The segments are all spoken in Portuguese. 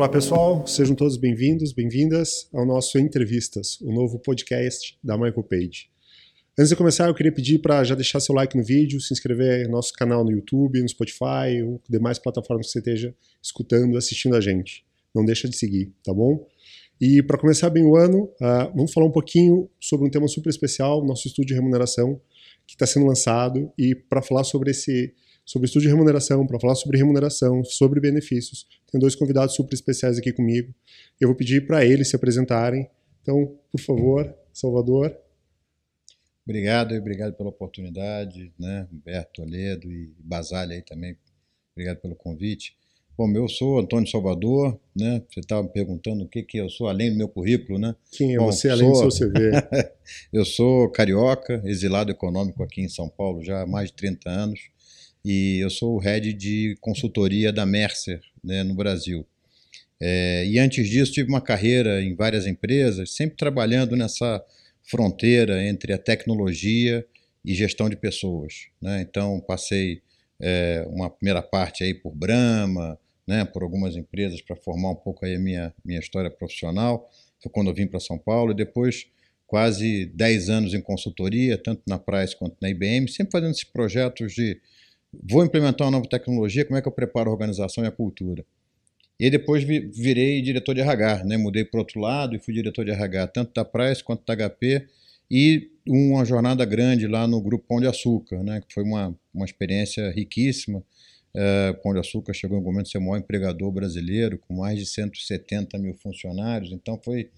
Olá pessoal, sejam todos bem-vindos, bem-vindas ao nosso Entrevistas, o novo podcast da Michael Page. Antes de começar, eu queria pedir para já deixar seu like no vídeo, se inscrever no nosso canal no YouTube, no Spotify ou demais plataformas que você esteja escutando, assistindo a gente. Não deixa de seguir, tá bom? E para começar bem o ano, uh, vamos falar um pouquinho sobre um tema super especial, nosso estudo de remuneração, que está sendo lançado. E para falar sobre esse sobre estudo de remuneração, para falar sobre remuneração, sobre benefícios, tem dois convidados super especiais aqui comigo. Eu vou pedir para eles se apresentarem. Então, por favor, Salvador. Obrigado, obrigado pela oportunidade, né? Humberto Toledo e Basalha aí também. Obrigado pelo convite. Bom, eu sou Antônio Salvador, né? Você estava me perguntando o que, que eu sou além do meu currículo, né? Quem é Bom, você além sou... do seu CV? eu sou carioca, exilado econômico aqui em São Paulo já há mais de 30 anos e eu sou o head de consultoria da Mercer né, no Brasil. É, e antes disso tive uma carreira em várias empresas, sempre trabalhando nessa fronteira entre a tecnologia e gestão de pessoas. Né? Então passei é, uma primeira parte aí por Brahma, né, por algumas empresas para formar um pouco aí a minha, minha história profissional. Foi quando eu vim para São Paulo e depois quase 10 anos em consultoria, tanto na Price quanto na IBM, sempre fazendo esses projetos de vou implementar uma nova tecnologia, como é que eu preparo a organização e a cultura. E aí depois virei diretor de RH, né? mudei para outro lado e fui diretor de RH, tanto da Price quanto da HP, e uma jornada grande lá no Grupo Pão de Açúcar, né? que foi uma, uma experiência riquíssima, Uh, Pão de Açúcar chegou em um momento de ser o maior empregador brasileiro, com mais de 170 mil funcionários. Então, foi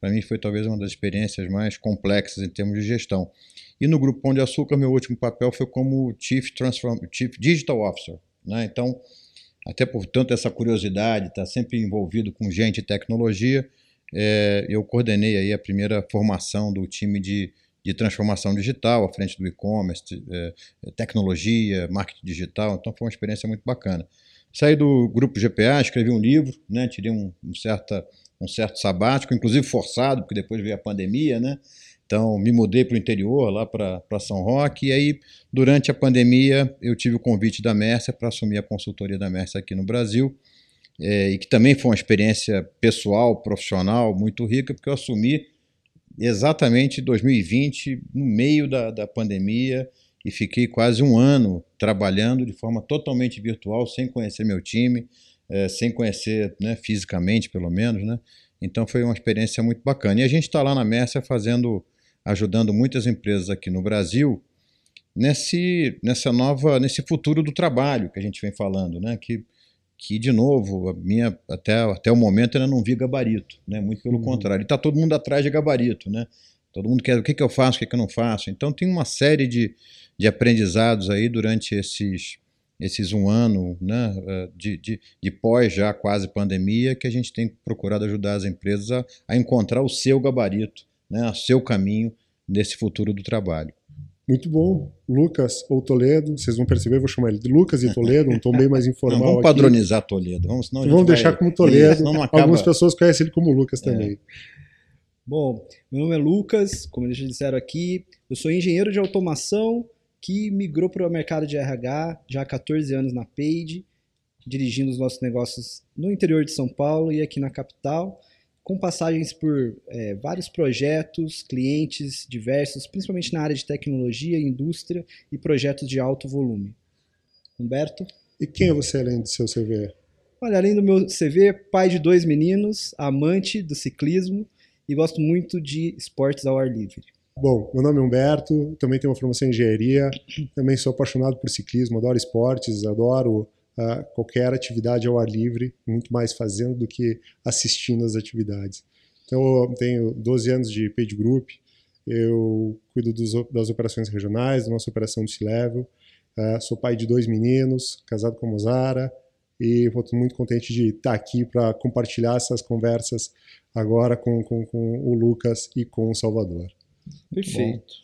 para mim, foi talvez uma das experiências mais complexas em termos de gestão. E no Grupo Pão de Açúcar, meu último papel foi como Chief, Transform Chief Digital Officer. Né? Então, até por tanto essa curiosidade, estar tá sempre envolvido com gente e tecnologia, é, eu coordenei aí a primeira formação do time de de transformação digital à frente do e-commerce, é, tecnologia, marketing digital. Então foi uma experiência muito bacana. Saí do grupo GPA, escrevi um livro, né, tirei um, um, certa, um certo sabático, inclusive forçado, porque depois veio a pandemia, né? Então me mudei para o interior, lá para São Roque, e aí durante a pandemia eu tive o convite da Mercer para assumir a consultoria da Mercer aqui no Brasil, é, e que também foi uma experiência pessoal, profissional muito rica, porque eu assumi exatamente 2020, no meio da, da pandemia, e fiquei quase um ano trabalhando de forma totalmente virtual, sem conhecer meu time, é, sem conhecer né, fisicamente, pelo menos. Né? Então foi uma experiência muito bacana. E a gente está lá na Mercer fazendo, ajudando muitas empresas aqui no Brasil nesse, nessa nova, nesse futuro do trabalho que a gente vem falando, né? Que que, de novo, a minha, até, até o momento ainda não vi gabarito, né? muito pelo uhum. contrário. Está todo mundo atrás de gabarito, né? Todo mundo quer o que, que eu faço, o que, que eu não faço. Então tem uma série de, de aprendizados aí durante esses, esses um ano né, eh, de, de, de pós já quase pandemia que a gente tem procurado ajudar as empresas a, a encontrar o seu gabarito, né, o seu caminho nesse futuro do trabalho. Muito bom. Lucas ou Toledo, vocês vão perceber, vou chamar ele de Lucas e Toledo, um tom bem mais informal. Não, vamos padronizar aqui. Toledo. Vamos, vamos deixar vai... como Toledo. Acaba... Algumas pessoas conhecem ele como Lucas é. também. Bom, meu nome é Lucas, como eles disseram aqui, eu sou engenheiro de automação que migrou para o mercado de RH já há 14 anos na Page, dirigindo os nossos negócios no interior de São Paulo e aqui na capital com passagens por é, vários projetos, clientes diversos, principalmente na área de tecnologia, indústria e projetos de alto volume. Humberto? E quem é você além do seu CV? Olha, além do meu CV, pai de dois meninos, amante do ciclismo e gosto muito de esportes ao ar livre. Bom, meu nome é Humberto, também tenho uma formação em engenharia, também sou apaixonado por ciclismo, adoro esportes, adoro uh, qualquer atividade ao ar livre, muito mais fazendo do que assistindo às atividades. Então, eu tenho 12 anos de paid group, eu cuido dos, das operações regionais, da nossa operação de C-Level, uh, sou pai de dois meninos, casado com a Mozara, e estou muito contente de estar aqui para compartilhar essas conversas agora com, com, com, o Lucas e com o Salvador. Perfeito.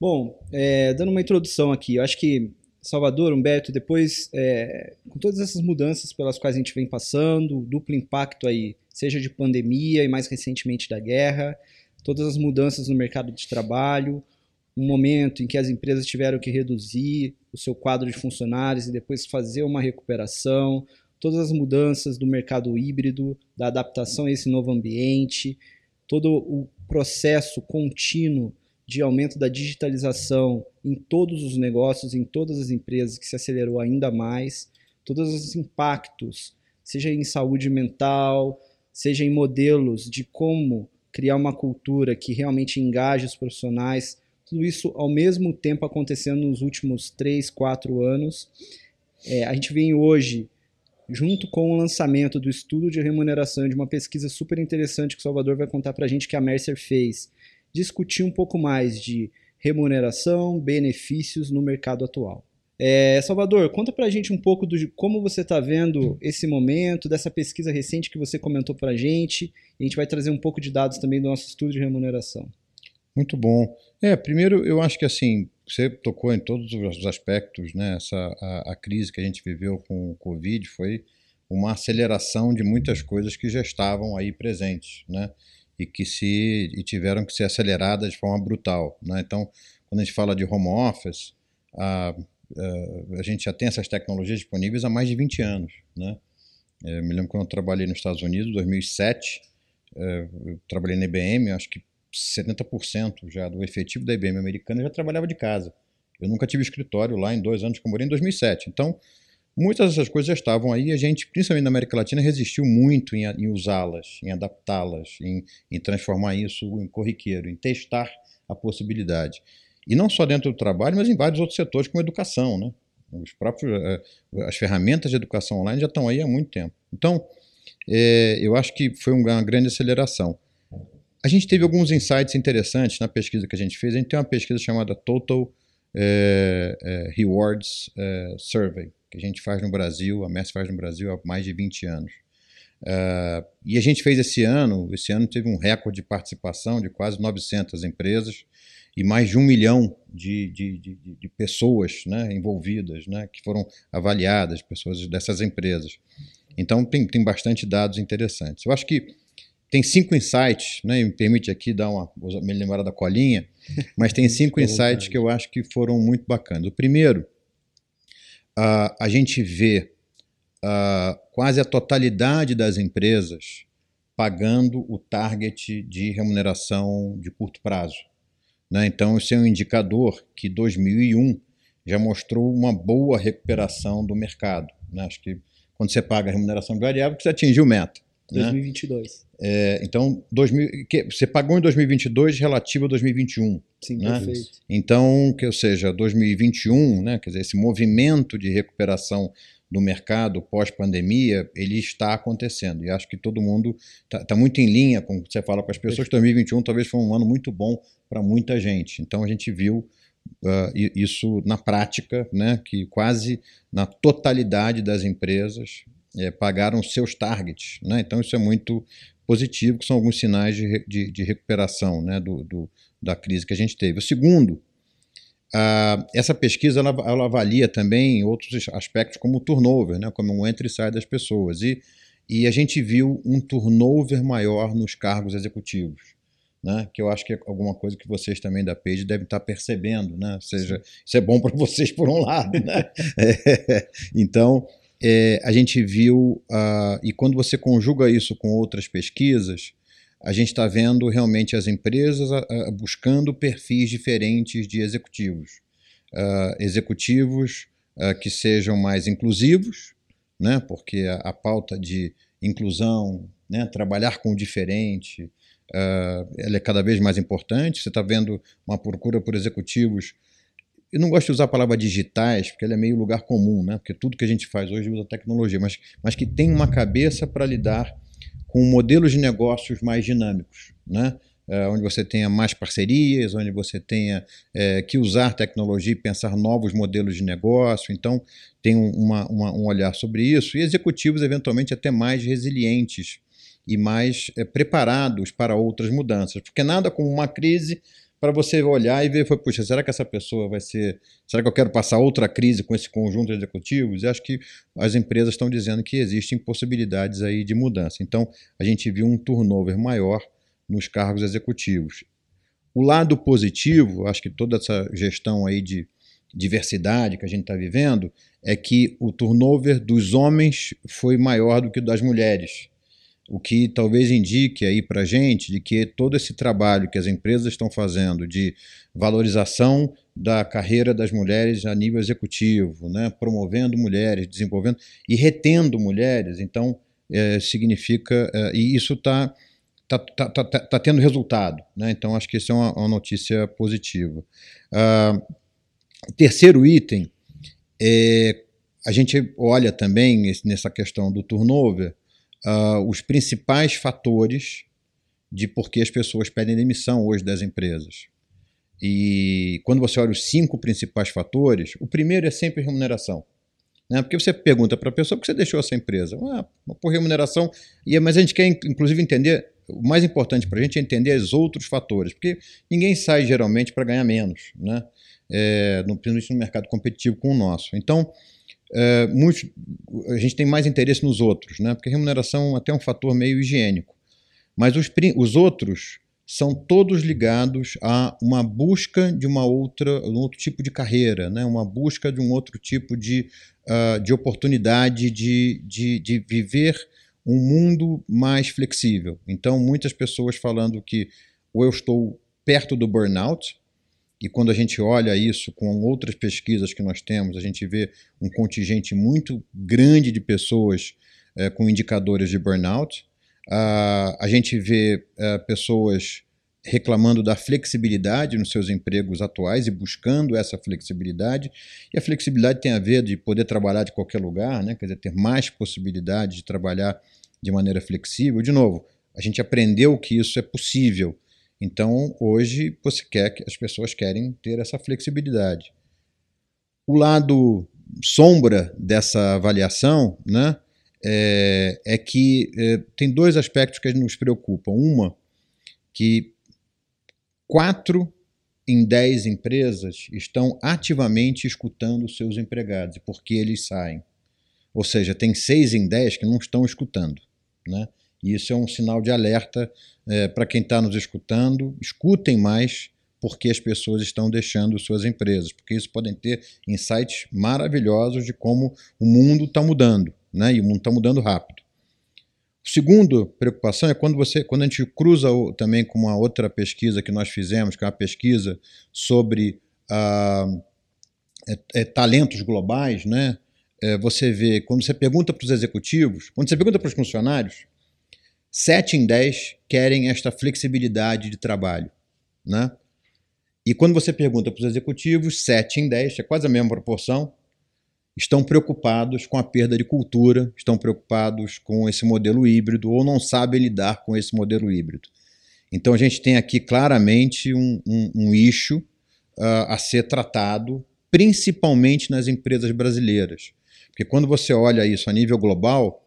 Bom, é, dando uma introdução aqui, eu acho que Salvador, Humberto, depois, é, com todas essas mudanças pelas quais a gente vem passando, duplo impacto aí, seja de pandemia e mais recentemente da guerra, todas as mudanças no mercado de trabalho, um momento em que as empresas tiveram que reduzir o seu quadro de funcionários e depois fazer uma recuperação, todas as mudanças do mercado híbrido, da adaptação a esse novo ambiente, todo o processo contínuo de aumento da digitalização em todos os negócios, em todas as empresas, que se acelerou ainda mais, todos os impactos, seja em saúde mental, seja em modelos de como criar uma cultura que realmente engaje os profissionais, tudo isso ao mesmo tempo acontecendo nos últimos três, quatro anos. É, a gente vem hoje, junto com o lançamento do estudo de remuneração de uma pesquisa super interessante que o Salvador vai contar para a gente que a Mercer fez, discutir um pouco mais de remuneração, benefícios no mercado atual. É, Salvador, conta para a gente um pouco de como você está vendo esse momento, dessa pesquisa recente que você comentou para a gente. A gente vai trazer um pouco de dados também do nosso estudo de remuneração. Muito bom. É, primeiro eu acho que assim, você tocou em todos os aspectos, né? Essa, a, a crise que a gente viveu com o Covid foi uma aceleração de muitas coisas que já estavam aí presentes, né? E que se e tiveram que ser aceleradas de forma brutal, né? Então, quando a gente fala de home office, a, uh, a gente já tem essas tecnologias disponíveis há mais de 20 anos. Né? Eu é, me lembro quando eu trabalhei nos Estados Unidos, em 2007, uh, eu trabalhei na IBM, acho que 70% já do efetivo da IBM americana já trabalhava de casa. Eu nunca tive escritório lá em dois anos que eu morei em 2007. Então, muitas dessas coisas já estavam aí. A gente, principalmente na América Latina, resistiu muito em, em usá-las, em adaptá-las, em, em transformar isso em corriqueiro, em testar a possibilidade. E não só dentro do trabalho, mas em vários outros setores, como educação. Né? Os próprios, eh, as ferramentas de educação online já estão aí há muito tempo. Então, é, eu acho que foi uma grande aceleração. A gente teve alguns insights interessantes na pesquisa que a gente fez. A gente tem uma pesquisa chamada Total é, é, Rewards é, Survey, que a gente faz no Brasil, a MES faz no Brasil há mais de 20 anos. Uh, e a gente fez esse ano, esse ano teve um recorde de participação de quase 900 empresas, e mais de um milhão de, de, de, de pessoas né, envolvidas, né, que foram avaliadas, pessoas dessas empresas. Então, tem, tem bastante dados interessantes. Eu acho que tem cinco insights, né, me permite aqui dar uma, me lembrar da colinha, mas tem cinco insights que eu acho que foram muito bacanas. O primeiro, uh, a gente vê uh, quase a totalidade das empresas pagando o target de remuneração de curto prazo. Né? Então, esse é um indicador que 2001 já mostrou uma boa recuperação do mercado. Né? Acho que quando você paga a remuneração variável, você atingiu meta. 2022. Né? É, então, 2000, que, você pagou em 2022 relativo a 2021. Sim, né? perfeito. Então, que, ou seja, 2021, né, quer dizer, esse movimento de recuperação do mercado pós-pandemia, ele está acontecendo. E acho que todo mundo está tá muito em linha com o que você fala para as pessoas. 2021 talvez foi um ano muito bom para muita gente. Então a gente viu uh, isso na prática, né, que quase na totalidade das empresas é, pagaram seus targets. Né? Então isso é muito positivo, que são alguns sinais de, de, de recuperação né, do, do, da crise que a gente teve. O segundo essa pesquisa ela, ela, avalia também outros aspectos como o turnover, né, como o entra e sai das pessoas. E, e a gente viu um turnover maior nos cargos executivos. Né, que eu acho que é alguma coisa que vocês também da Page devem estar percebendo, né? Ou seja, isso é bom para vocês por um lado, né? é, então, é, a gente viu, uh, e quando você conjuga isso com outras pesquisas, a gente está vendo realmente as empresas buscando perfis diferentes de executivos. Uh, executivos uh, que sejam mais inclusivos, né, porque a, a pauta de inclusão, né, trabalhar com o diferente, uh, ela é cada vez mais importante. Você está vendo uma procura por executivos. Eu não gosto de usar a palavra digitais, porque ela é meio lugar comum, né? porque tudo que a gente faz hoje usa tecnologia, mas, mas que tem uma cabeça para lidar com modelos de negócios mais dinâmicos, né? É, onde você tenha mais parcerias, onde você tenha é, que usar tecnologia e pensar novos modelos de negócio. Então, tem uma, uma, um olhar sobre isso. E executivos, eventualmente, até mais resilientes e mais é, preparados para outras mudanças. Porque nada como uma crise para você olhar e ver, puxa, será que essa pessoa vai ser. Será que eu quero passar outra crise com esse conjunto de executivos? E acho que as empresas estão dizendo que existem possibilidades aí de mudança. Então, a gente viu um turnover maior nos cargos executivos. O lado positivo, acho que toda essa gestão aí de diversidade que a gente está vivendo é que o turnover dos homens foi maior do que o das mulheres. O que talvez indique aí para a gente de que todo esse trabalho que as empresas estão fazendo de valorização da carreira das mulheres a nível executivo, né, promovendo mulheres, desenvolvendo e retendo mulheres, então é, significa é, e isso está tá, tá, tá, tá, tendo resultado, né? Então acho que isso é uma, uma notícia positiva. Uh, terceiro item é a gente olha também nessa questão do turnover uh, os principais fatores de por que as pessoas pedem demissão hoje das empresas. E quando você olha os cinco principais fatores, o primeiro é sempre remuneração. Né? Porque você pergunta para a pessoa por que você deixou essa empresa? Ah, por remuneração. E, mas a gente quer, inclusive, entender. O mais importante para a gente é entender os outros fatores, porque ninguém sai geralmente para ganhar menos, né? É, principalmente no mercado competitivo com o nosso. Então, é, muitos, a gente tem mais interesse nos outros, né? porque remuneração é até um fator meio higiênico. Mas os, os outros são todos ligados a uma busca de uma outra, um outro tipo de carreira, né? uma busca de um outro tipo de, uh, de oportunidade de, de, de viver um mundo mais flexível. Então, muitas pessoas falando que ou eu estou perto do burnout, e quando a gente olha isso com outras pesquisas que nós temos, a gente vê um contingente muito grande de pessoas é, com indicadores de burnout. Uh, a gente vê uh, pessoas reclamando da flexibilidade nos seus empregos atuais e buscando essa flexibilidade. E a flexibilidade tem a ver de poder trabalhar de qualquer lugar, né? quer dizer, ter mais possibilidade de trabalhar de maneira flexível. De novo, a gente aprendeu que isso é possível. Então, hoje, você quer que as pessoas querem ter essa flexibilidade. O lado sombra dessa avaliação né, é, é que é, tem dois aspectos que nos preocupam. Uma, que quatro em dez empresas estão ativamente escutando seus empregados e por que eles saem. Ou seja, tem seis em dez que não estão escutando. Né? E isso é um sinal de alerta é, para quem está nos escutando. Escutem mais porque as pessoas estão deixando suas empresas, porque isso podem ter insights maravilhosos de como o mundo está mudando, né? E o mundo está mudando rápido. O segundo preocupação é quando você, quando a gente cruza o, também com uma outra pesquisa que nós fizemos, que é uma pesquisa sobre ah, é, é, talentos globais, né? É, você vê quando você pergunta para os executivos, quando você pergunta para os funcionários, 7 em 10 querem esta flexibilidade de trabalho. Né? E quando você pergunta para os executivos, 7 em 10, é quase a mesma proporção, estão preocupados com a perda de cultura, estão preocupados com esse modelo híbrido ou não sabem lidar com esse modelo híbrido. Então a gente tem aqui claramente um, um, um uh, a ser tratado, principalmente nas empresas brasileiras. Porque quando você olha isso a nível global,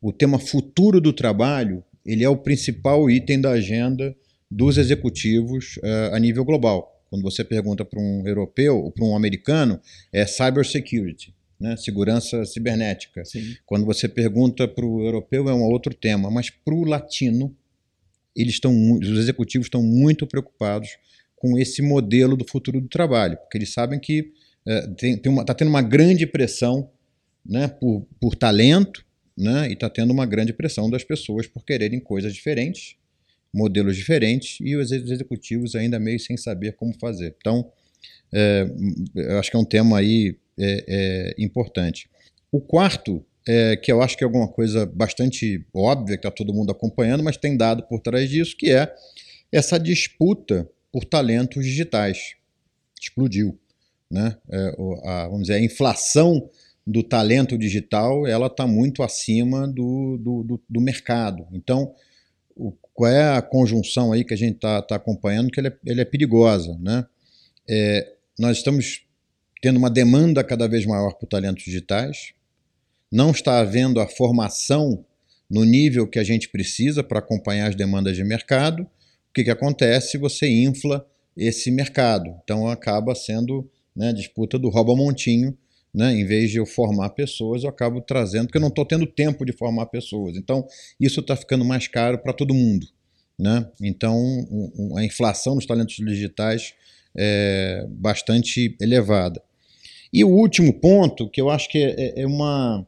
o tema futuro do trabalho ele é o principal item da agenda dos executivos uh, a nível global. Quando você pergunta para um europeu ou para um americano, é cybersecurity, né? segurança cibernética. Sim. Quando você pergunta para o europeu, é um outro tema. Mas para o latino, eles estão, os executivos estão muito preocupados com esse modelo do futuro do trabalho, porque eles sabem que está uh, tem, tem tá tendo uma grande pressão né, por, por talento, né? e está tendo uma grande pressão das pessoas por quererem coisas diferentes, modelos diferentes, e os executivos ainda meio sem saber como fazer. Então, é, eu acho que é um tema aí é, é, importante. O quarto, é, que eu acho que é alguma coisa bastante óbvia, que está todo mundo acompanhando, mas tem dado por trás disso, que é essa disputa por talentos digitais. Explodiu. Né? É, a, vamos dizer, a inflação do talento digital, ela está muito acima do, do, do, do, mercado. Então, o, qual é a conjunção aí que a gente está tá acompanhando, que ele é, é perigosa. Né? É, nós estamos tendo uma demanda cada vez maior por talentos digitais, não está havendo a formação no nível que a gente precisa para acompanhar as demandas de mercado. O que, que acontece? Você infla esse mercado. Então acaba sendo né, disputa do rouba-montinho né? Em vez de eu formar pessoas, eu acabo trazendo, porque eu não estou tendo tempo de formar pessoas. Então, isso está ficando mais caro para todo mundo. Né? Então, um, um, a inflação dos talentos digitais é bastante elevada. E o último ponto, que eu acho que é, é uma,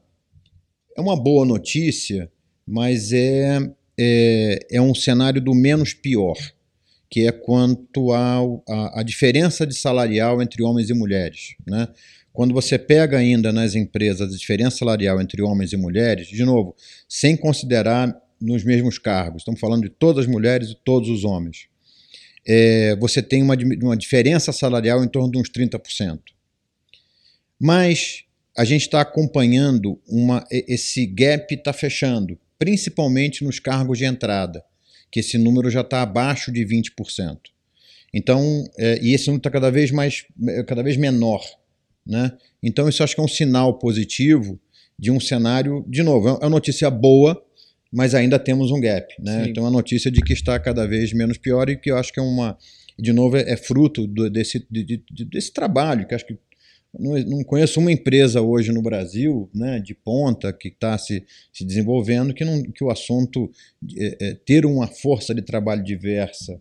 é uma boa notícia, mas é, é, é um cenário do menos pior, que é quanto à diferença de salarial entre homens e mulheres. Né? Quando você pega ainda nas empresas a diferença salarial entre homens e mulheres, de novo, sem considerar nos mesmos cargos, estamos falando de todas as mulheres e todos os homens, é, você tem uma, uma diferença salarial em torno de uns 30%. Mas a gente está acompanhando uma, esse gap está fechando, principalmente nos cargos de entrada, que esse número já está abaixo de 20%. Então, é, e esse número está cada vez mais, é, cada vez menor. Né? Então, isso acho que é um sinal positivo de um cenário, de novo, é uma notícia boa, mas ainda temos um gap. Né? Então, é uma notícia de que está cada vez menos pior e que eu acho que é uma, de novo, é, é fruto do, desse, de, de, desse trabalho, que acho que não, não, conheço uma empresa hoje no Brasil, né, de ponta, que está se, se desenvolvendo, que, não, que o assunto é, é, ter uma força de trabalho diversa,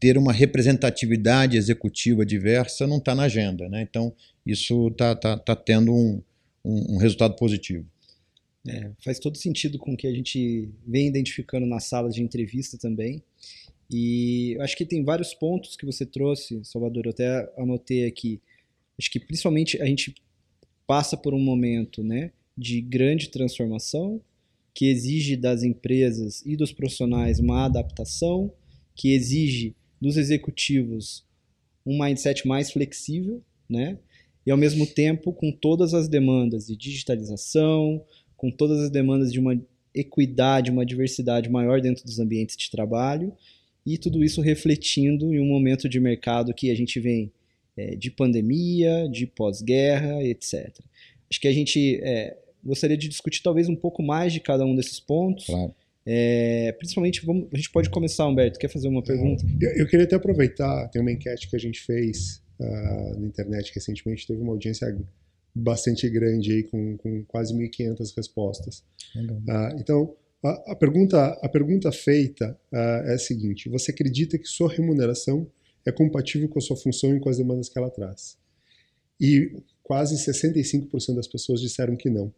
ter uma representatividade executiva diversa, não está na agenda. Né? Então, isso está tá, tá tendo um, um, um resultado positivo. É, faz todo sentido com o que a gente vem identificando nas salas de entrevista também. E acho que tem vários pontos que você trouxe, Salvador, eu até anotei aqui Acho que principalmente a gente passa por um momento né, de grande transformação, que exige das empresas e dos profissionais uma adaptação, que exige dos executivos um mindset mais flexível, né? E ao mesmo tempo com todas as demandas de digitalização, com todas as demandas de uma equidade, uma diversidade maior dentro dos ambientes de trabalho, e tudo isso refletindo em um momento de mercado que a gente vem é, de pandemia, de pós-guerra, etc. Acho que a gente é, gostaria de discutir talvez um pouco mais de cada um desses pontos. Claro. É, principalmente, vamos, a gente pode começar, Humberto. Quer fazer uma pergunta? Eu, eu queria até aproveitar, tem uma enquete que a gente fez uh, na internet recentemente, teve uma audiência bastante grande aí, com, com quase 1.500 respostas. Uh, então, a, a, pergunta, a pergunta feita uh, é a seguinte: você acredita que sua remuneração é compatível com a sua função e com as demandas que ela traz. E quase 65% das pessoas disseram que não.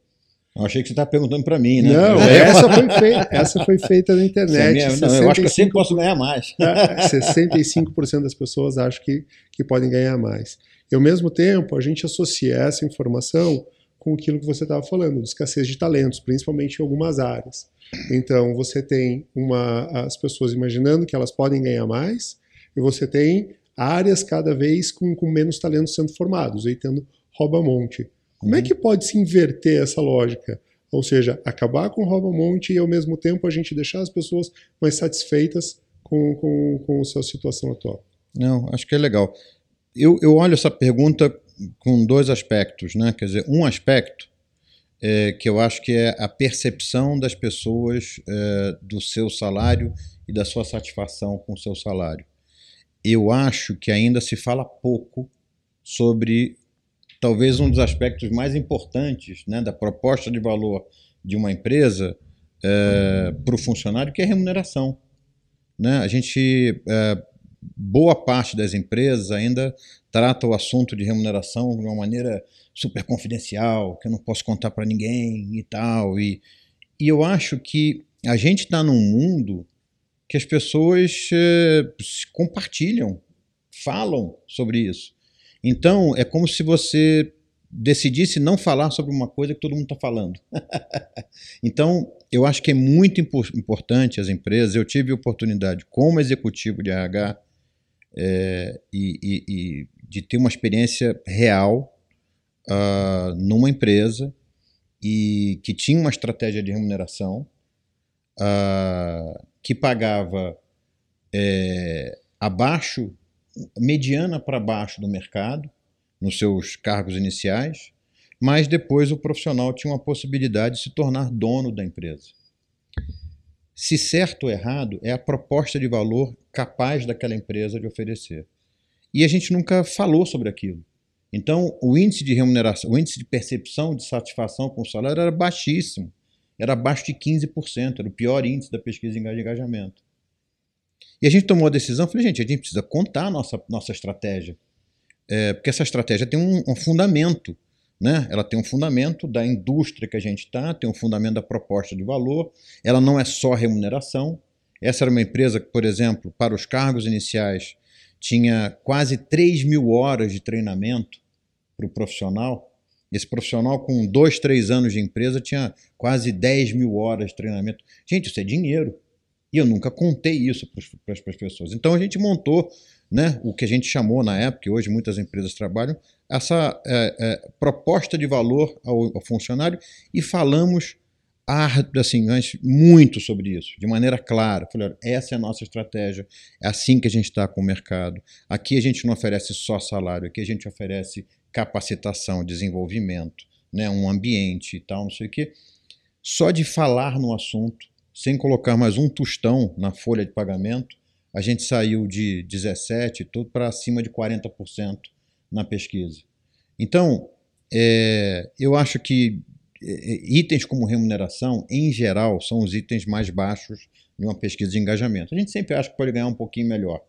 Eu achei que você estava perguntando para mim, né? Não, é. essa foi, feita, essa foi feita na internet. Minha, não, eu acho que eu sempre posso ganhar mais. 65% das pessoas acham que, que podem ganhar mais. E ao mesmo tempo, a gente associa essa informação com aquilo que você estava falando, de escassez de talentos, principalmente em algumas áreas. Então, você tem uma, as pessoas imaginando que elas podem ganhar mais, e você tem áreas cada vez com, com menos talentos sendo formados, aí tendo rouba-monte. Como é que pode se inverter essa lógica? Ou seja, acabar com o rouba-monte e ao mesmo tempo a gente deixar as pessoas mais satisfeitas com, com, com a sua situação atual? Não, acho que é legal. Eu, eu olho essa pergunta com dois aspectos, né? Quer dizer, um aspecto é, que eu acho que é a percepção das pessoas é, do seu salário e da sua satisfação com o seu salário eu acho que ainda se fala pouco sobre talvez um dos aspectos mais importantes né, da proposta de valor de uma empresa é, para o funcionário, que é a remuneração. Né? A gente, é, boa parte das empresas ainda trata o assunto de remuneração de uma maneira super confidencial, que eu não posso contar para ninguém e tal. E, e eu acho que a gente está num mundo que as pessoas eh, compartilham, falam sobre isso. Então, é como se você decidisse não falar sobre uma coisa que todo mundo está falando. então, eu acho que é muito importante as empresas. Eu tive oportunidade, como executivo de RH, é, e, e, e, de ter uma experiência real uh, numa empresa e que tinha uma estratégia de remuneração. Uh, que pagava é, abaixo, mediana para baixo do mercado, nos seus cargos iniciais, mas depois o profissional tinha uma possibilidade de se tornar dono da empresa. Se certo ou errado, é a proposta de valor capaz daquela empresa de oferecer. E a gente nunca falou sobre aquilo. Então, o índice de remuneração, o índice de percepção de satisfação com o salário era baixíssimo era abaixo de 15%, era o pior índice da pesquisa de engajamento. E a gente tomou a decisão, falei, gente, a gente precisa contar a nossa, nossa estratégia. é, porque essa estratégia tem um, um fundamento, né? Ela tem um fundamento da indústria que a gente está, tem um fundamento da proposta de valor. Ela não é só remuneração. Essa era uma empresa que, por exemplo, para os cargos iniciais, tinha quase 3 mil horas de treinamento para o profissional. Esse profissional, com dois, três anos de empresa, tinha quase 10 mil horas de treinamento. Gente, isso é dinheiro. E eu nunca contei isso para as pessoas. Então a gente montou né, o que a gente chamou na época, e hoje muitas empresas trabalham, essa é, é, proposta de valor ao, ao, funcionário e falamos assim, muito sobre isso, de maneira clara. Falei, essa é a nossa estratégia, é assim que a gente está com o mercado. Aqui a gente não oferece só salário, aqui a gente oferece capacitação, desenvolvimento, né, um ambiente e tal, não sei o quê. Só de falar no assunto, sem colocar mais um tostão na folha de pagamento, a gente saiu de 17 tudo para acima de 40% na pesquisa. Então, é, eu acho que é, é, itens como remuneração, em geral, são os itens mais baixos de uma pesquisa de engajamento. A gente sempre acha que pode ganhar um pouquinho melhor,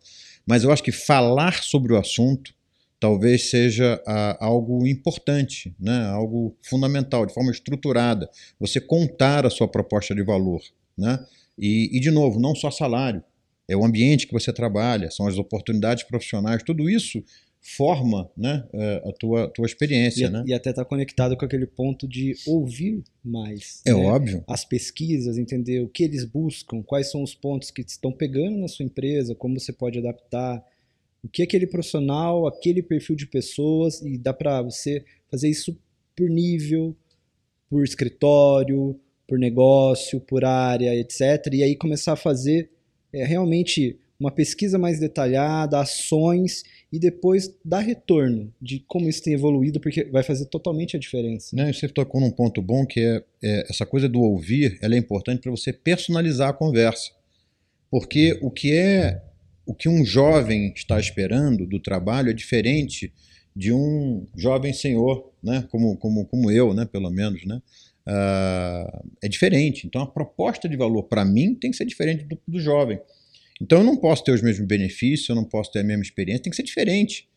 mas eu acho que falar sobre o assunto talvez seja a, algo importante, né? algo fundamental, de forma estruturada. Você contar a sua proposta de valor. Né? E, e, de novo, não só salário, é o ambiente que você trabalha, são as oportunidades profissionais, tudo isso forma né, é, a tua, tua experiência. E, né? e até está conectado com aquele ponto de ouvir mais. É né? óbvio. As pesquisas, entender o que eles buscam, quais são os pontos que estão pegando na sua empresa, como você pode adaptar o que aquele profissional, aquele perfil de pessoas, e dá para você fazer isso por nível, por escritório, por negócio, por área, etc. E aí começar a fazer é, realmente uma pesquisa mais detalhada, ações e depois dar retorno de como isso tem evoluído, porque vai fazer totalmente a diferença. Não, você tocou num ponto bom que é, é essa coisa do ouvir, ela é importante para você personalizar a conversa. Porque o que é o que um jovem está esperando do trabalho é diferente de um jovem senhor, né? como, como, como eu, né? pelo menos. Né? Uh, é diferente. Então, a proposta de valor para mim tem que ser diferente do, do jovem. Então, eu não posso ter os mesmos benefícios, eu não posso ter a mesma experiência, tem que ser diferente.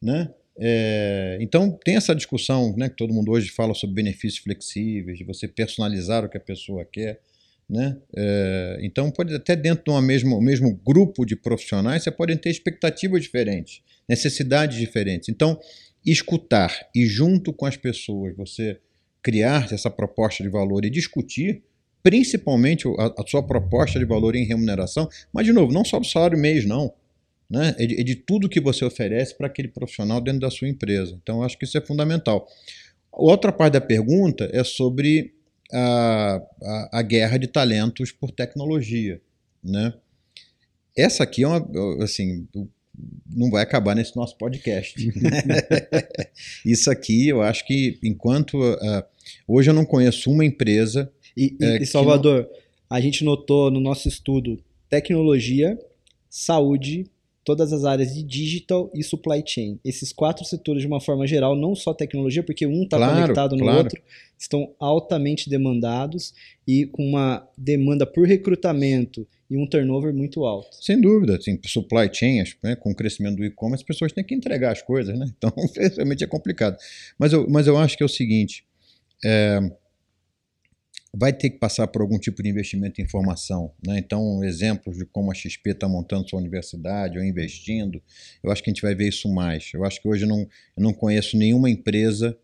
Né? É, então, tem essa discussão né, que todo mundo hoje fala sobre benefícios flexíveis, de você personalizar o que a pessoa quer. Né? É, então, pode até dentro de um mesmo, mesmo grupo de profissionais, você pode ter expectativas diferentes, necessidades diferentes. Então, escutar e junto com as pessoas você criar essa proposta de valor e discutir, principalmente a, a sua proposta de valor em remuneração, mas de novo, não só do salário mês, não. Né? É, de, é de tudo que você oferece para aquele profissional dentro da sua empresa. Então, acho que isso é fundamental. Outra parte da pergunta é sobre a, a, a guerra de talentos por tecnologia. Né? Essa aqui é uma. Assim, não vai acabar nesse nosso podcast. Isso aqui, eu acho que enquanto. Uh, hoje eu não conheço uma empresa. E, e, uh, e Salvador, não... a gente notou no nosso estudo tecnologia, saúde todas as áreas de digital e supply chain. Esses quatro setores, de uma forma geral, não só tecnologia, porque um está claro, conectado no claro. outro, estão altamente demandados e com uma demanda por recrutamento e um turnover muito alto. Sem dúvida, assim, supply chain, né, com o crescimento do e-commerce, as pessoas têm que entregar as coisas, né? Então, realmente é complicado. Mas eu, mas eu acho que é o seguinte, é, vai ter que passar por algum tipo de investimento em formação. Né? Então, exemplos de como a XP está montando sua universidade ou investindo, eu acho que a gente vai ver isso mais. Eu acho que hoje eu não, eu não conheço nenhuma empresa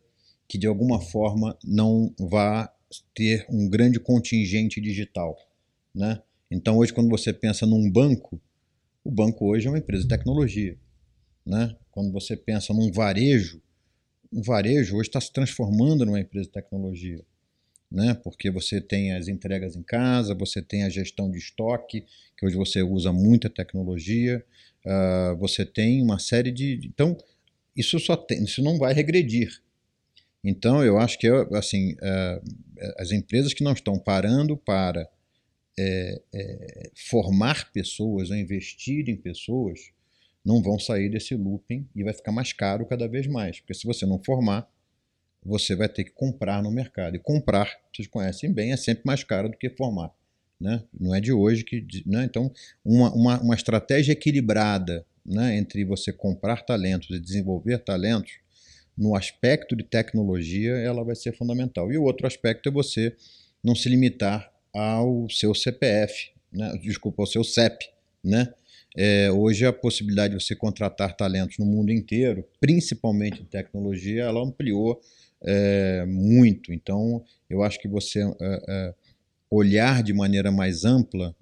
que, de alguma forma, não vá ter um grande contingente digital. Né? Então, hoje, quando você pensa num banco, o banco hoje é uma empresa de tecnologia. Né? Quando você pensa num varejo, um varejo hoje está se transformando numa empresa de tecnologia né? porque você tem as entregas em casa, você tem a gestão de estoque, que hoje você usa muita tecnologia, uh, você tem uma série de. Então, isso, só tem, isso não vai regredir. Então, eu acho que assim, uh, as empresas que não estão parando para é, é, formar pessoas ou investir em pessoas não vão sair desse looping e vai ficar mais caro cada vez mais. Porque se você não formar, você vai ter que comprar no mercado. E comprar, vocês conhecem bem, é sempre mais caro do que formar. Né? Não é de hoje que. Né? Então, uma, uma, uma estratégia equilibrada né, entre você comprar talentos e desenvolver talentos, no aspecto de tecnologia, ela vai ser fundamental. E o outro aspecto é você não se limitar ao seu CPF, né? desculpa, ao seu CEP. Né? É, hoje a possibilidade de você contratar talentos no mundo inteiro, principalmente em tecnologia, ela ampliou é, muito. Então, eu acho que você é, é olhar de maneira mais ampla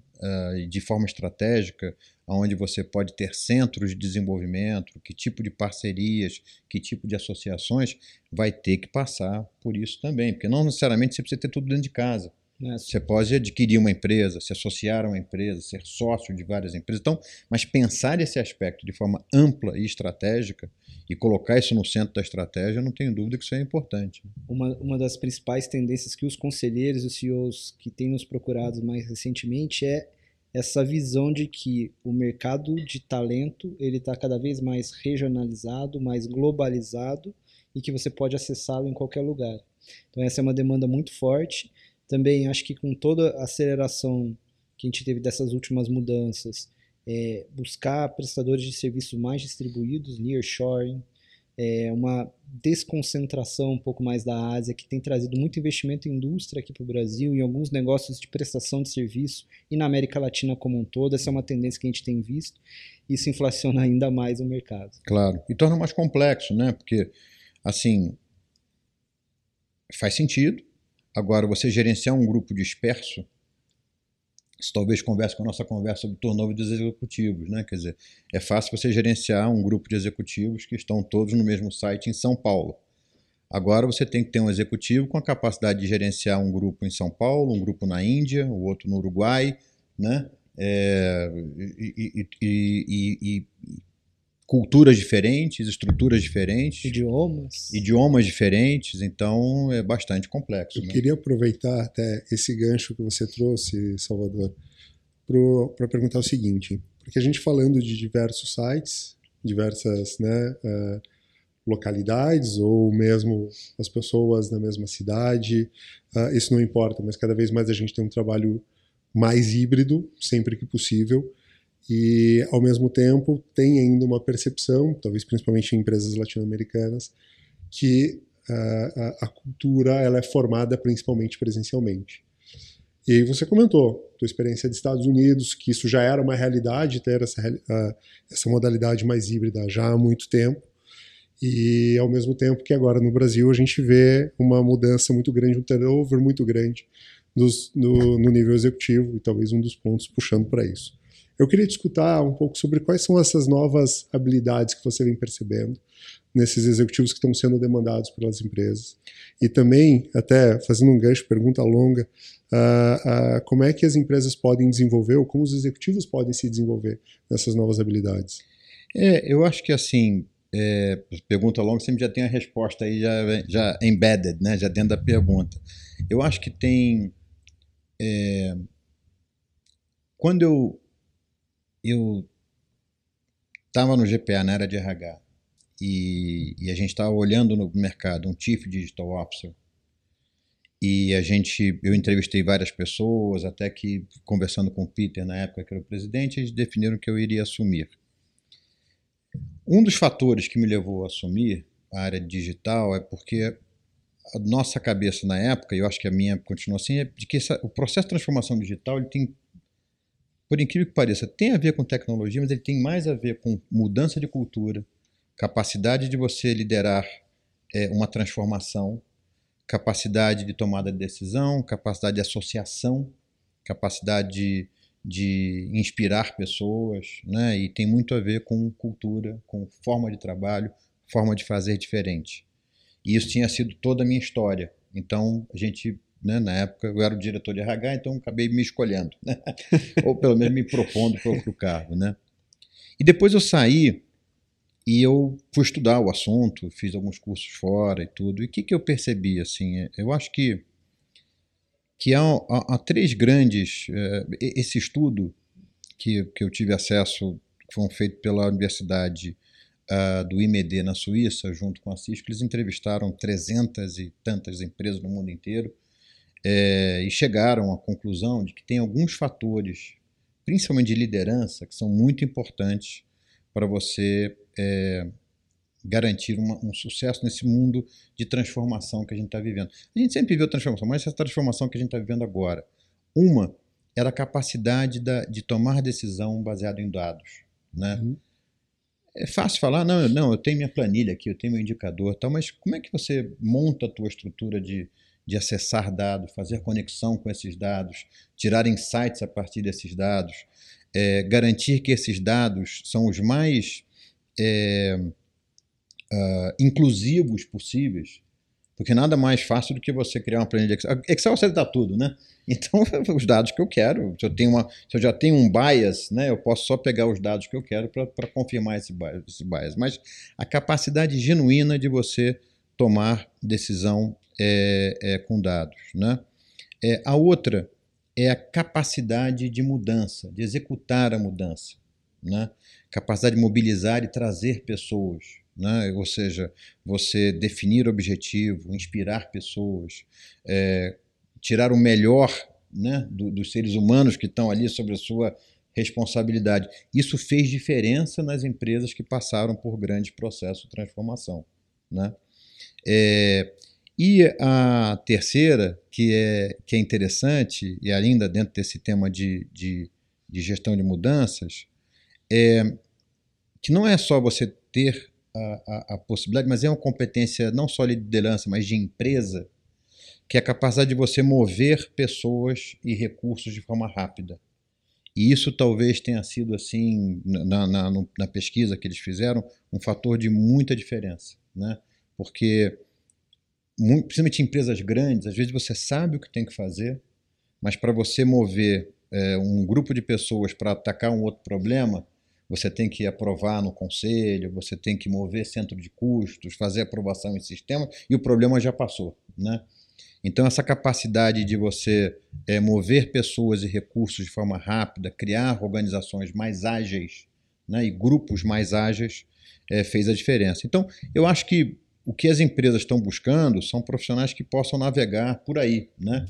e de forma estratégica onde você pode ter centros de desenvolvimento, que tipo de parcerias, que tipo de associações, vai ter que passar por isso também, porque não necessariamente você precisa ter tudo dentro de casa. É. Você pode adquirir uma empresa, se associar a uma empresa, ser sócio de várias empresas. Então, mas pensar esse aspecto de forma ampla e estratégica e colocar isso no centro da estratégia, eu não tenho dúvida que isso é importante. Uma, uma das principais tendências que os conselheiros e os CEOs que têm nos procurado mais recentemente é essa visão de que o mercado de talento ele está cada vez mais regionalizado, mais globalizado e que você pode acessá-lo em qualquer lugar. Então essa é uma demanda muito forte. Também acho que com toda a aceleração que a gente teve dessas últimas mudanças, é, buscar prestadores de serviços mais distribuídos, nearshoring, é, uma desconcentração um pouco mais da Ásia, que tem trazido muito investimento em indústria aqui para o Brasil, em alguns negócios de prestação de serviço e na América Latina como um todo. Essa é uma tendência que a gente tem visto. Isso inflaciona ainda mais o mercado. Claro, e torna mais complexo, né? Porque, assim, faz sentido. Agora, você gerenciar um grupo disperso isso talvez converse com a nossa conversa sobre turnover dos executivos, né? Quer dizer, é fácil você gerenciar um grupo de executivos que estão todos no mesmo site em São Paulo. Agora você tem que ter um executivo com a capacidade de gerenciar um grupo em São Paulo, um grupo na Índia, o outro no Uruguai, né? É, e, e, e, culturas diferentes, estruturas diferentes, idiomas, idiomas diferentes, então é bastante complexo. Eu né? queria aproveitar até esse gancho que você trouxe, Salvador, para perguntar o seguinte, porque a gente falando de diversos sites, diversas né, uh, localidades ou mesmo as pessoas na mesma cidade, uh, isso não importa, mas cada vez mais a gente tem um trabalho mais híbrido, sempre que possível, e ao mesmo tempo tem ainda uma percepção, talvez principalmente em empresas latino-americanas, que uh, a, cultura ela é formada principalmente presencialmente. E você comentou tua experiência de Estados Unidos, que isso já era uma realidade ter essa, uh, essa modalidade mais híbrida já há muito tempo, e ao mesmo tempo que agora no Brasil a gente vê uma mudança muito grande, um turnover muito grande dos, no, no nível executivo, e talvez um dos pontos puxando para isso. Eu queria te escutar um pouco sobre quais são essas novas habilidades que você vem percebendo nesses executivos que estão sendo demandados pelas empresas. E também, até fazendo um gancho, pergunta longa, uh, uh, como é que as empresas podem desenvolver ou como os executivos podem se desenvolver nessas novas habilidades? É, eu acho que assim, é, pergunta longa sempre já tem a resposta aí já, já embedded, né, já dentro da pergunta. Eu acho que tem... É, quando eu eu estava no GPA, na área de RH, e, e a gente estava olhando no mercado um Chief Digital Officer, e a gente, eu entrevistei várias pessoas, até que conversando com o Peter na época que era o presidente, eles definiram que eu iria assumir. Um dos fatores que me levou a assumir a área digital é porque a nossa cabeça na época, e eu acho que a minha continua assim, é de que essa, o processo de transformação digital ele tem por incrível que pareça, tem a ver com tecnologia, mas ele tem mais a ver com mudança de cultura, capacidade de você liderar é, uma transformação, capacidade de tomada de decisão, capacidade de associação, capacidade de, de inspirar pessoas, né? e tem muito a ver com cultura, com forma de trabalho, forma de fazer diferente. E isso tinha sido toda a minha história. Então, a gente né? Na época eu era o diretor de RH, então acabei me escolhendo, né? ou pelo menos me propondo para o cargo. Né? E depois eu saí e eu fui estudar o assunto, fiz alguns cursos fora e tudo. E o que, que eu percebi? Assim, eu acho que, que há, há, há três grandes. Uh, esse estudo que, que eu tive acesso, que foi feito pela Universidade uh, do IMD na Suíça, junto com a CISC, eles entrevistaram 300 e tantas empresas no mundo inteiro é, e chegaram à conclusão de que tem alguns fatores, principalmente de liderança, que são muito importantes para você é, garantir uma, um sucesso nesse mundo de transformação que a gente está vivendo. A gente sempre viveu transformação, mas essa transformação que a gente está vivendo agora, uma era a capacidade da, de tomar decisão baseada em dados, né? Uhum. É fácil falar, não, não, eu tenho minha planilha aqui, eu tenho meu indicador, tal, mas como é que você monta a tua estrutura de, de acessar dados, fazer conexão com esses dados, tirar insights a partir desses dados, é, garantir que esses dados são os mais é, uh, inclusivos possíveis, porque nada mais fácil do que você criar uma planilha Excel. Excel você dá tudo, né? Então, os dados que eu quero, se eu, tenho uma, se eu já tenho um bias, né, eu posso só pegar os dados que eu quero para confirmar esse bias, esse bias. Mas a capacidade genuína de você tomar decisão é, é, com dados. Né? É, a outra é a capacidade de mudança, de executar a mudança. Né? Capacidade de mobilizar e trazer pessoas né? ou seja, você definir objetivo, inspirar pessoas, é, tirar o melhor né, do, dos seres humanos que estão ali sobre a sua responsabilidade. Isso fez diferença nas empresas que passaram por grande processo de transformação. Né? É, e a terceira, que é, que é interessante, e ainda dentro desse tema de, de, de gestão de mudanças, é que não é só você ter a, a, a, possibilidade, mas é uma competência não só de liderança, mas de empresa, que é a capacidade de você mover pessoas e recursos de forma rápida. E isso talvez tenha sido, assim, na, na, na pesquisa que eles fizeram, um fator de muita diferença. Né? Porque, principalmente em empresas grandes, às vezes você sabe o que tem que fazer, mas para você mover é, um grupo de pessoas para atacar um outro problema, você tem que aprovar no conselho, você tem que mover centro de custos, fazer aprovação em sistema, e o problema já passou. Né? Então, essa capacidade de você é, mover pessoas e recursos de forma rápida, criar organizações mais ágeis né, e grupos mais ágeis é, fez a diferença. Então, eu acho que o que as empresas estão buscando são profissionais que possam navegar por aí. Né?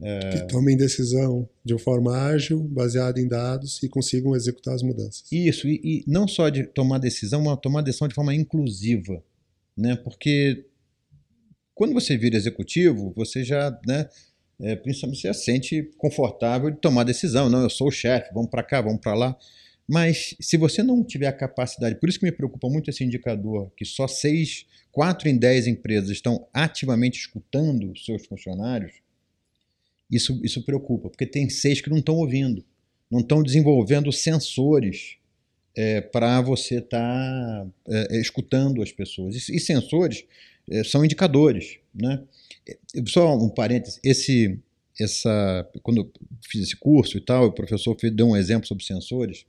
É... Que tomem decisão de uma forma ágil, baseada em dados e consigam executar as mudanças. Isso, e, e não só de tomar decisão, mas tomar decisão de forma inclusiva. Né? Porque quando você vira executivo, você já, né, é, principalmente você se sente confortável de tomar decisão. Não, eu sou o chefe, vamos para cá, vamos para lá. Mas se você não tiver a capacidade, por isso que me preocupa muito esse indicador, que só seis, quatro em dez empresas estão ativamente escutando seus funcionários, isso, isso preocupa, porque tem seis que não estão ouvindo, não estão desenvolvendo sensores é, para você estar tá, é, é, escutando as pessoas. E, e sensores é, são indicadores. Né? É, só um parênteses, esse, essa, quando eu fiz esse curso e tal, o professor deu um exemplo sobre sensores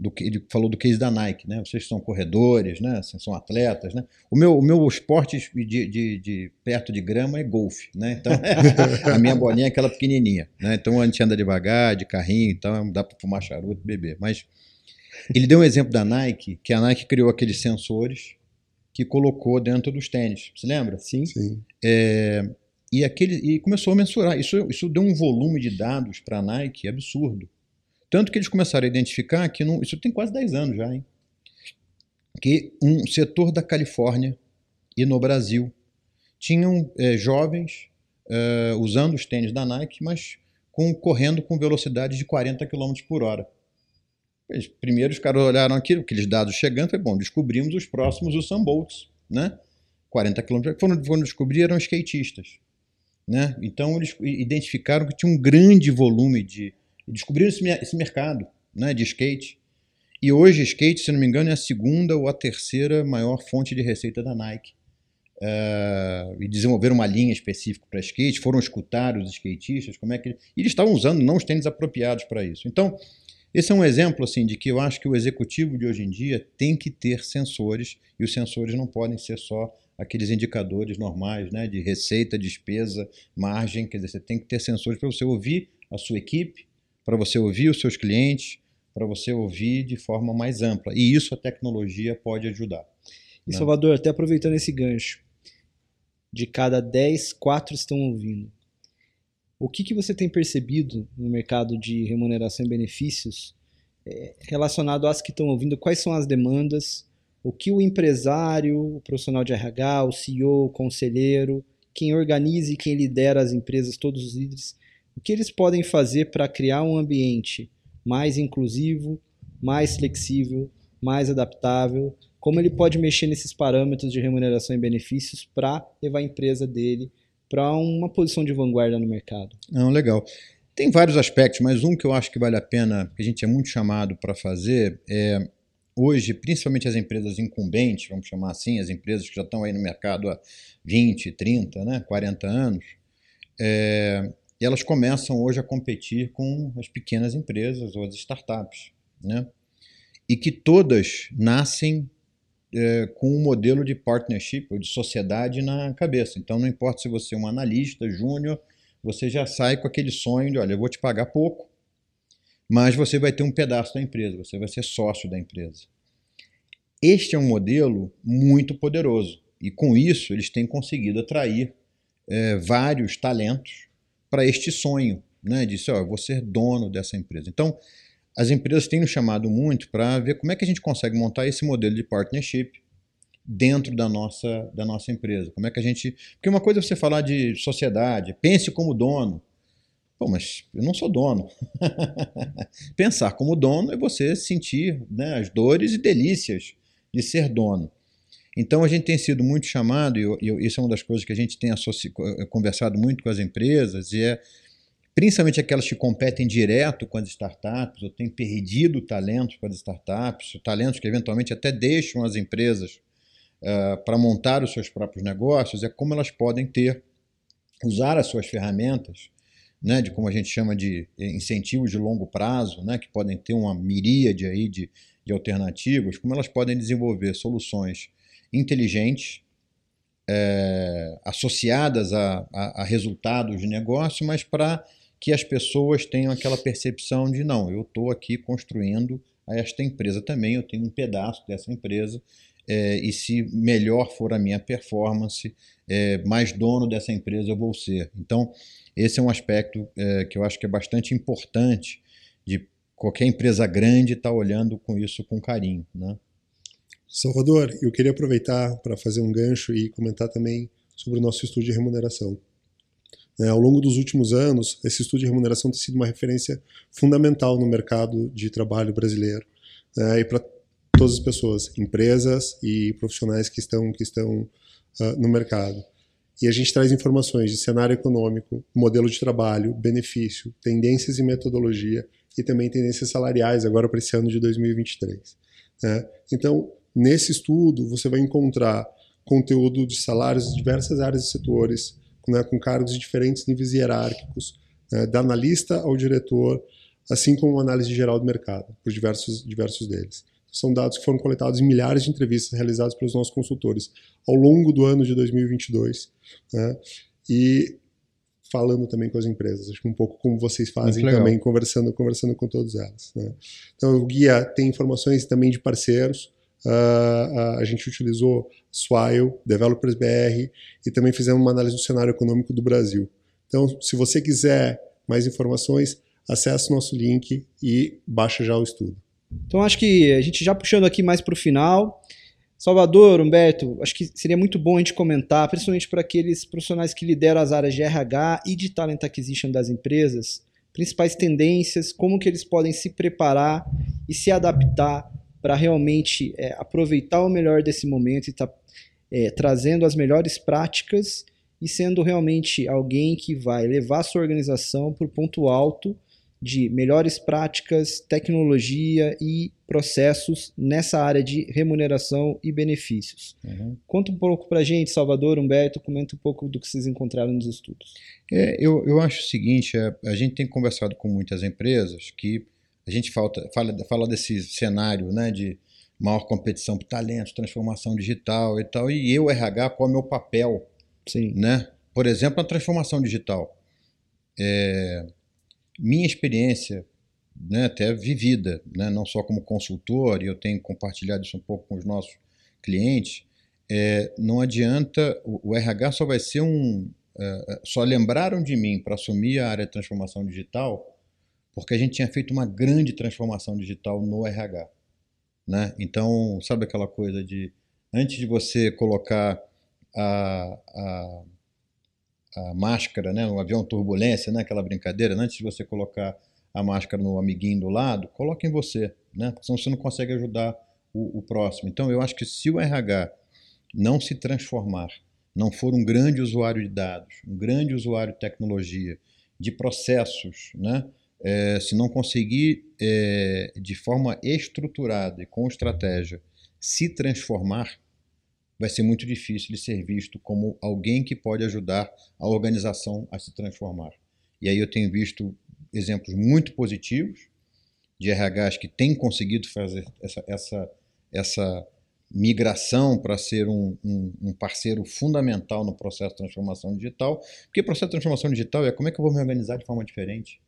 do que ele falou do case da Nike, né? Vocês são corredores, né? São atletas, né? O meu, o meu esporte de, de, de perto de grama é golfe, né? Então a minha bolinha é aquela pequenininha, né? Então a gente anda devagar, de carrinho, então dá para fumar charuto, beber. Mas ele deu um exemplo da Nike, que a Nike criou aqueles sensores que colocou dentro dos tênis. Você lembra? Sim. Sim. É, e aquele e começou a mensurar. Isso, isso deu um volume de dados para a Nike absurdo. Tanto que eles começaram a identificar que, não, isso tem quase 10 anos já, hein? que um setor da Califórnia e no Brasil tinham é, jovens é, usando os tênis da Nike, mas com, correndo com velocidade de 40 km por hora. Eles, primeiro os caras olharam aqueles dados chegando, foi bom, descobrimos os próximos Usain Bolts, né? 40 km. Foram, foram descobrir eram skatistas, né? Então eles identificaram que tinha um grande volume de descobriram esse, esse mercado né, de skate. E hoje, skate, se não me engano, é a segunda ou a terceira maior fonte de receita da Nike. Uh, e desenvolveram uma linha específica para skate, foram escutar os skatistas, como é que. E eles estavam usando não os tênis apropriados para isso. Então, esse é um exemplo assim de que eu acho que o executivo de hoje em dia tem que ter sensores, e os sensores não podem ser só aqueles indicadores normais, né, de receita, despesa, margem, quer dizer, você tem que ter sensores para você ouvir a sua equipe, para você ouvir os seus clientes, para você ouvir de forma mais ampla. E isso a tecnologia pode ajudar. E né? Salvador, até aproveitando esse gancho, de cada 10, 4 estão ouvindo. O que, que você tem percebido no mercado de remuneração e benefícios é, relacionado às que estão ouvindo, quais são as demandas, o que o empresário, o profissional de RH, o CEO, o conselheiro, quem organiza e quem lidera as empresas, todos os líderes, o que eles podem fazer para criar um ambiente mais inclusivo, mais flexível, mais adaptável, como ele pode mexer nesses parâmetros de remuneração e benefícios para levar a empresa dele para uma posição de vanguarda no mercado. Não, legal. Tem vários aspectos, mas um que eu acho que vale a pena, que a gente é muito chamado para fazer, é hoje, principalmente as empresas incumbentes, vamos chamar assim, as empresas que já estão aí no mercado há 20, 30, né, 40 anos, é, elas começam hoje a competir com as pequenas empresas ou as startups, né? E que todas nascem é, com um modelo de partnership ou de sociedade na cabeça. Então, não importa se você é um analista, júnior, você já sai com aquele sonho de, olha, eu vou te pagar pouco, mas você vai ter um pedaço da empresa, você vai ser sócio da empresa. Este é um modelo muito poderoso e com isso eles têm conseguido atrair é, vários talentos para este sonho, né? De ser, ó, eu vou ser dono dessa empresa. Então, as empresas têm nos chamado muito para ver como é que a gente consegue montar esse modelo de partnership dentro da nossa, da nossa empresa. Como é que a gente. Porque uma coisa é você falar de sociedade, pense como dono. Pô, mas eu não sou dono. Pensar como dono é você sentir né, as dores e delícias de ser dono. Então a gente tem sido muito chamado, e, e isso é uma das coisas que a gente tem eh, conversado muito com as empresas, e é principalmente aquelas que competem direto com as startups, ou têm perdido talentos para as startups, talentos que eventualmente até deixam as empresas uh, para montar os seus próprios negócios, é como elas podem ter, usar as suas ferramentas né, de como a gente chama de incentivos de longo prazo, né, que podem ter uma miríade aí de, de alternativas, como elas podem desenvolver soluções inteligentes, é, associadas a, a, a, resultados de negócio, mas para que as pessoas tenham aquela percepção de não, eu estou aqui construindo esta empresa também, eu tenho um pedaço dessa empresa, é, e se melhor for a minha performance, é, mais dono dessa empresa eu vou ser. Então, esse é um aspecto é, que eu acho que é bastante importante de qualquer empresa grande estar tá olhando com isso com carinho. Né? Salvador, eu queria aproveitar para fazer um gancho e comentar também sobre o nosso estudo de remuneração. É, ao longo dos últimos anos, esse estudo de remuneração tem sido uma referência fundamental no mercado de trabalho brasileiro é, e para todas as pessoas, empresas e profissionais que estão, que estão uh, no mercado. E a gente traz informações de cenário econômico, modelo de trabalho, benefício, tendências e metodologia e também tendências salariais agora para esse ano de 2023. Né? Então, nesse estudo, você vai encontrar conteúdo de salários de diversas áreas e setores, né, com cargos de diferentes níveis hierárquicos, né, da analista ao diretor, assim como uma análise geral do mercado, por diversos, diversos deles. São dados que foram coletados em milhares de entrevistas realizadas pelos nossos consultores ao longo do ano de 2022. Né? E falando também com as empresas, acho que um pouco como vocês fazem também, conversando, conversando com todas elas. Né? Então, o guia tem informações também de parceiros. Uh, uh, a gente utilizou Swile, Developers BR e também fizemos uma análise do cenário econômico do Brasil. Então, se você quiser mais informações, acesse o nosso link e baixa já o estudo. Então acho que a gente já puxando aqui mais para o final. Salvador, Humberto, acho que seria muito bom a gente comentar, principalmente para aqueles profissionais que lideram as áreas de RH e de Talent Acquisition das empresas, principais tendências, como que eles podem se preparar e se adaptar para realmente é, aproveitar o melhor desse momento e estar tá, é, trazendo as melhores práticas e sendo realmente alguém que vai levar a sua organização para o ponto alto de melhores práticas, tecnologia e processos nessa área de remuneração e benefícios. Uhum. Conta um pouco para a gente, Salvador, Humberto, comenta um pouco do que vocês encontraram nos estudos. É, eu, eu acho o seguinte, a, é, a gente tem conversado com muitas empresas que a gente falta, fala, fala desse cenário né, de maior competição por talentos, transformação digital e tal, e eu, RH, qual é o meu papel? Sim. Né? Por exemplo, a transformação digital. É, minha experiência, né, até vivida, né, não só como consultor, e eu tenho compartilhado isso um pouco com os nossos clientes, é, não adianta, o, o, RH só vai ser um. É, é só lembraram de mim para assumir a área de transformação digital porque a gente tinha feito uma grande transformação digital no RH. Né? Então, sabe aquela coisa de antes de você colocar a, a, a máscara, né, no avião turbulência, né, aquela brincadeira, né? antes de você colocar a máscara no amiguinho do lado, coloque em você, né? senão você não consegue ajudar o, o próximo. Então, eu acho que se o RH não se transformar, não for um grande usuário de dados, um grande usuário de tecnologia, de processos, né? É, se não conseguir é, de forma estruturada e com estratégia se transformar, vai ser muito difícil de ser visto como alguém que pode ajudar a organização a se transformar. E aí eu tenho visto exemplos muito positivos de RHs que têm conseguido fazer essa, essa, essa migração para ser um, um, um, parceiro fundamental no processo de transformação digital, porque o processo de transformação digital é como é que eu vou me organizar de forma diferente,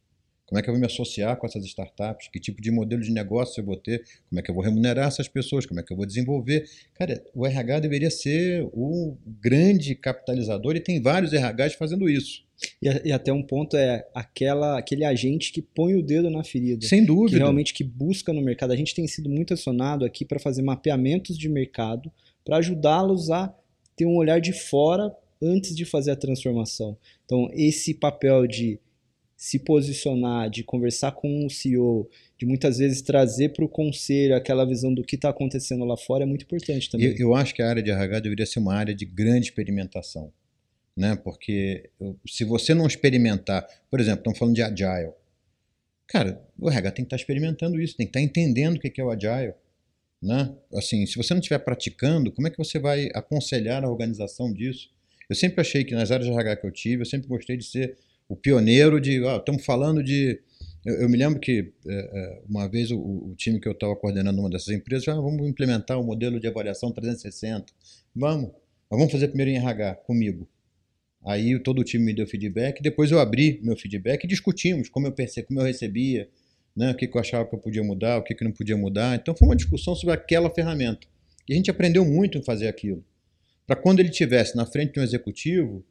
como é que eu vou me associar com essas startups, que tipo de modelo de negócio eu vou ter, como é que eu vou remunerar essas pessoas, como é que eu vou desenvolver. Cara, o RH deveria ser o grande capitalizador e tem vários RHs fazendo isso. E, e, até um ponto é aquela, aquele agente que põe o dedo na ferida. Sem dúvida. Que realmente que busca no mercado. A gente tem sido muito acionado aqui para fazer mapeamentos de mercado, para ajudá-los a ter um olhar de fora antes de fazer a transformação. Então, esse papel de se posicionar, de conversar com o CEO, de muitas vezes trazer para o conselho aquela visão do que está acontecendo lá fora é muito importante também. Eu, eu acho que a área de RH deveria ser uma área de grande experimentação né? Porque se você não experimentar, por exemplo, estamos falando de agile. Cara, o RH tem que estar experimentando isso, tem que estar entendendo o que é o agile, né? Assim, se você não estiver praticando, como é que você vai aconselhar a organização disso? Eu sempre achei que nas áreas de RH que eu tive, eu sempre gostei de ser o pioneiro de, ó, estamos falando de eu, eu, me lembro que é, uma vez o, o, time que eu estava coordenando uma dessas empresas, ah, vamos implementar o um modelo de avaliação 360. Vamos, vamos fazer primeiro em RH comigo. Aí todo o time me deu feedback, depois eu abri meu feedback e discutimos como eu percebi, como eu recebia, né, o que, que eu achava que eu podia mudar, o que, que não podia mudar. Então foi uma discussão sobre aquela ferramenta. E a gente aprendeu muito em fazer aquilo. Para quando ele estivesse na frente de um executivo,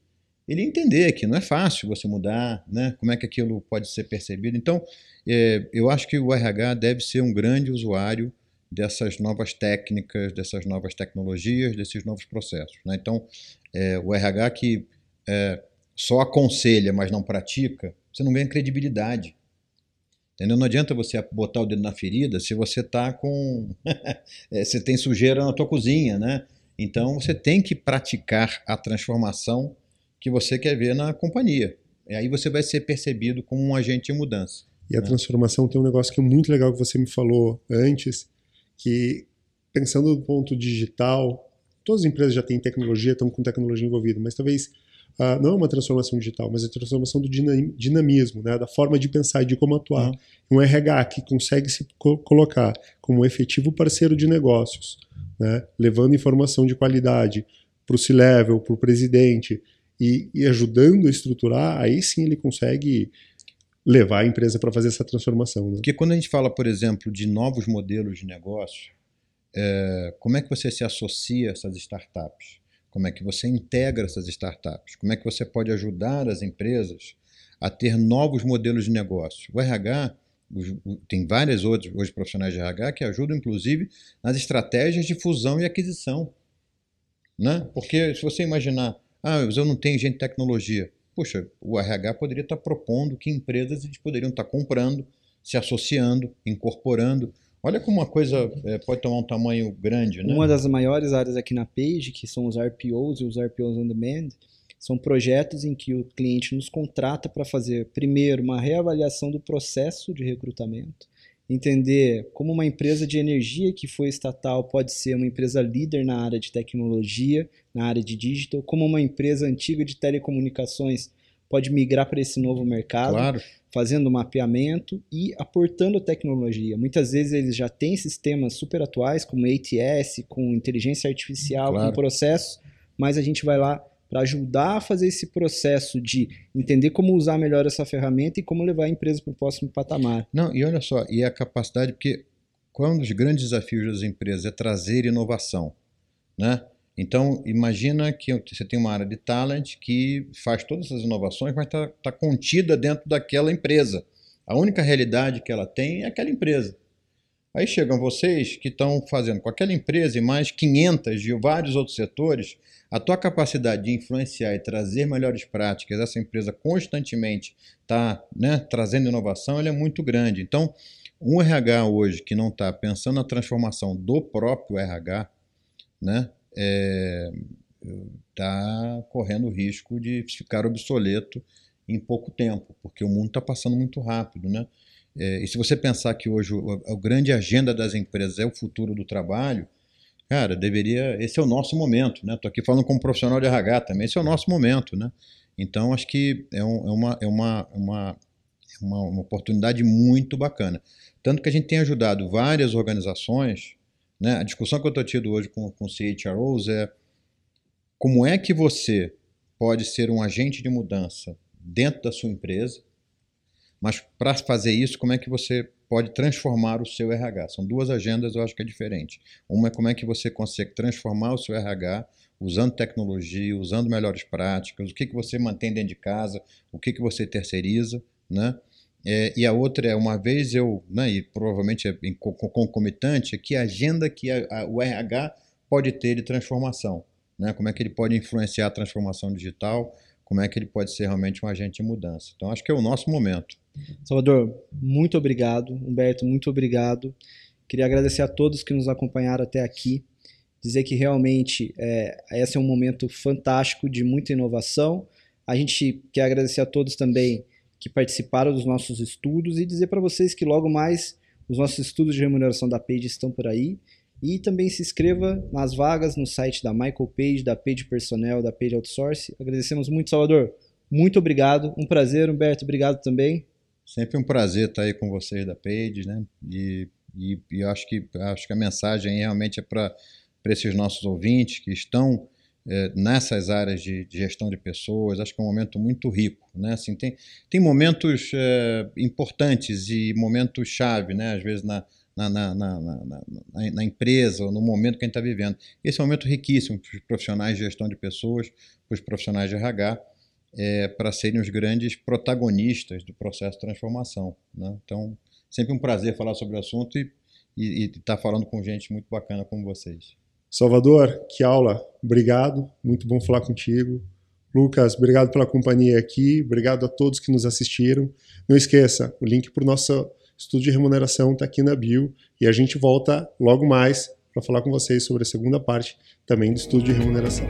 ele entender que não é fácil você mudar, né? como é que aquilo pode ser percebido. Então, é, eu acho que o RH deve ser um grande usuário dessas novas técnicas, dessas novas tecnologias, desses novos processos. Né? Então, é, o RH que é, só aconselha, mas não pratica, você não ganha credibilidade. Entendeu? Não adianta você botar o dedo na ferida se você tá com. é, você tem sujeira na tua cozinha, né? Então você tem que praticar a transformação que você quer ver na companhia. E aí você vai ser percebido como um agente de mudança. E a né? transformação tem um negócio que é muito legal que você me falou antes, que pensando do ponto digital, todas as empresas já têm tecnologia, estão com tecnologia envolvida, mas talvez uh, não é uma transformação digital, mas é a transformação do dinamismo, né, da forma de pensar e de como atuar. Uhum. Um RH que consegue se co colocar como um efetivo parceiro de negócios, né, levando informação de qualidade para o C-level, para o presidente e, e ajudando a estruturar, aí sim ele consegue levar a empresa para fazer essa transformação. Né? Porque quando a gente fala, por exemplo, de novos modelos de negócio, é, como é que você se associa a essas startups? Como é que você integra essas startups? Como é que você pode ajudar as empresas a ter novos modelos de negócio? O RH tem várias outros hoje profissionais de RH que ajudam, inclusive, nas estratégias de fusão e aquisição. Né? Porque se você imaginar, ah, eu não tenho gente de tecnologia. Puxa, o RH poderia estar propondo que empresas poderiam estar comprando, se associando, incorporando Olha como uma coisa é, pode tomar um tamanho grande, né? Uma das maiores áreas aqui na Page, que são os RPOs e os RPOs on demand, são projetos em que o cliente nos contrata para fazer, primeiro, uma reavaliação do processo de recrutamento, entender como uma empresa de energia que foi estatal pode ser uma empresa líder na área de tecnologia, na área de digital, como uma empresa antiga de telecomunicações pode migrar para esse novo mercado. Claro fazendo mapeamento e aportando tecnologia. Muitas vezes eles já têm sistemas super atuais, como ATS, com inteligência artificial, claro. com processos, mas a gente vai lá para ajudar a fazer esse processo de entender como usar melhor essa ferramenta e como levar a empresa para o próximo patamar. Não, e olha só, e a capacidade, porque um dos grandes desafios das empresas é trazer inovação, né? Então, imagina que você tem uma área de talent que faz todas essas inovações, mas está tá contida dentro daquela empresa. A única realidade que ela tem é aquela empresa. Aí chegam vocês que estão fazendo com aquela empresa e mais 500 de vários outros setores, a tua capacidade de influenciar e trazer melhores práticas, essa empresa constantemente está né, trazendo inovação, ela é muito grande. Então, um RH hoje que não está pensando na transformação do próprio RH, né, é, está correndo o risco de ficar obsoleto em pouco tempo, porque o mundo está passando muito rápido, né? É, e se você pensar que hoje a, a, grande agenda das empresas é o futuro do trabalho, cara, deveria. Esse é o nosso momento, né? Estou aqui falando como profissional de RH também, esse é o nosso momento, né? Então, acho que é, um, é, uma, é uma, uma, uma, uma oportunidade muito bacana. Tanto que a gente tem ajudado várias organizações, né? A discussão que eu estou tendo hoje com, com CHROs é como é que você pode ser um agente de mudança dentro da sua empresa, mas para fazer isso, como é que você pode transformar o seu RH? São duas agendas, eu acho que é diferente. Uma é como é que você consegue transformar o seu RH usando tecnologia, usando melhores práticas, o que, que você mantém dentro de casa, o que, que você terceiriza, né? É, e a outra é, uma vez eu, né, e provavelmente é concomitante, é que agenda que a, a, o RH pode ter de transformação. Né? Como é que ele pode influenciar a transformação digital, como é que ele pode ser realmente um agente de mudança. Então, acho que é o nosso momento. Salvador, muito obrigado. Humberto, muito obrigado. Queria agradecer a todos que nos acompanharam até aqui. Dizer que realmente é, esse é um momento fantástico de muita inovação. A gente quer agradecer a todos também que participaram dos nossos estudos e dizer para vocês que logo mais os nossos estudos de remuneração da Page estão por aí. E também se inscreva nas vagas no site da Michael Page, da Page Personnel, da Page Outsource. Agradecemos muito, Salvador. Muito obrigado. Um prazer, Humberto. Obrigado também. Sempre um prazer estar aí com vocês da Page, né? E, e, e acho, que, acho que a mensagem realmente é para esses nossos ouvintes que estão é, nessas áreas de, de, gestão de pessoas. Acho que é um momento muito rico, né? Assim, tem, tem momentos é, importantes e momentos chave, né? Às vezes na na, na, na, na, empresa ou no momento que a gente está vivendo. Esse é um momento riquíssimo para os profissionais de gestão de pessoas, para os profissionais de RH, é, para serem os grandes protagonistas do processo de transformação. Né? Então, sempre um prazer falar sobre o assunto e estar tá falando com gente muito bacana como vocês. Salvador, que aula. Obrigado, muito bom falar contigo. Lucas, obrigado pela companhia aqui, obrigado a todos que nos assistiram. Não esqueça, o link para o nosso Estudo de remuneração está aqui na bio e a gente volta logo mais para falar com vocês sobre a segunda parte também do estudo de remuneração.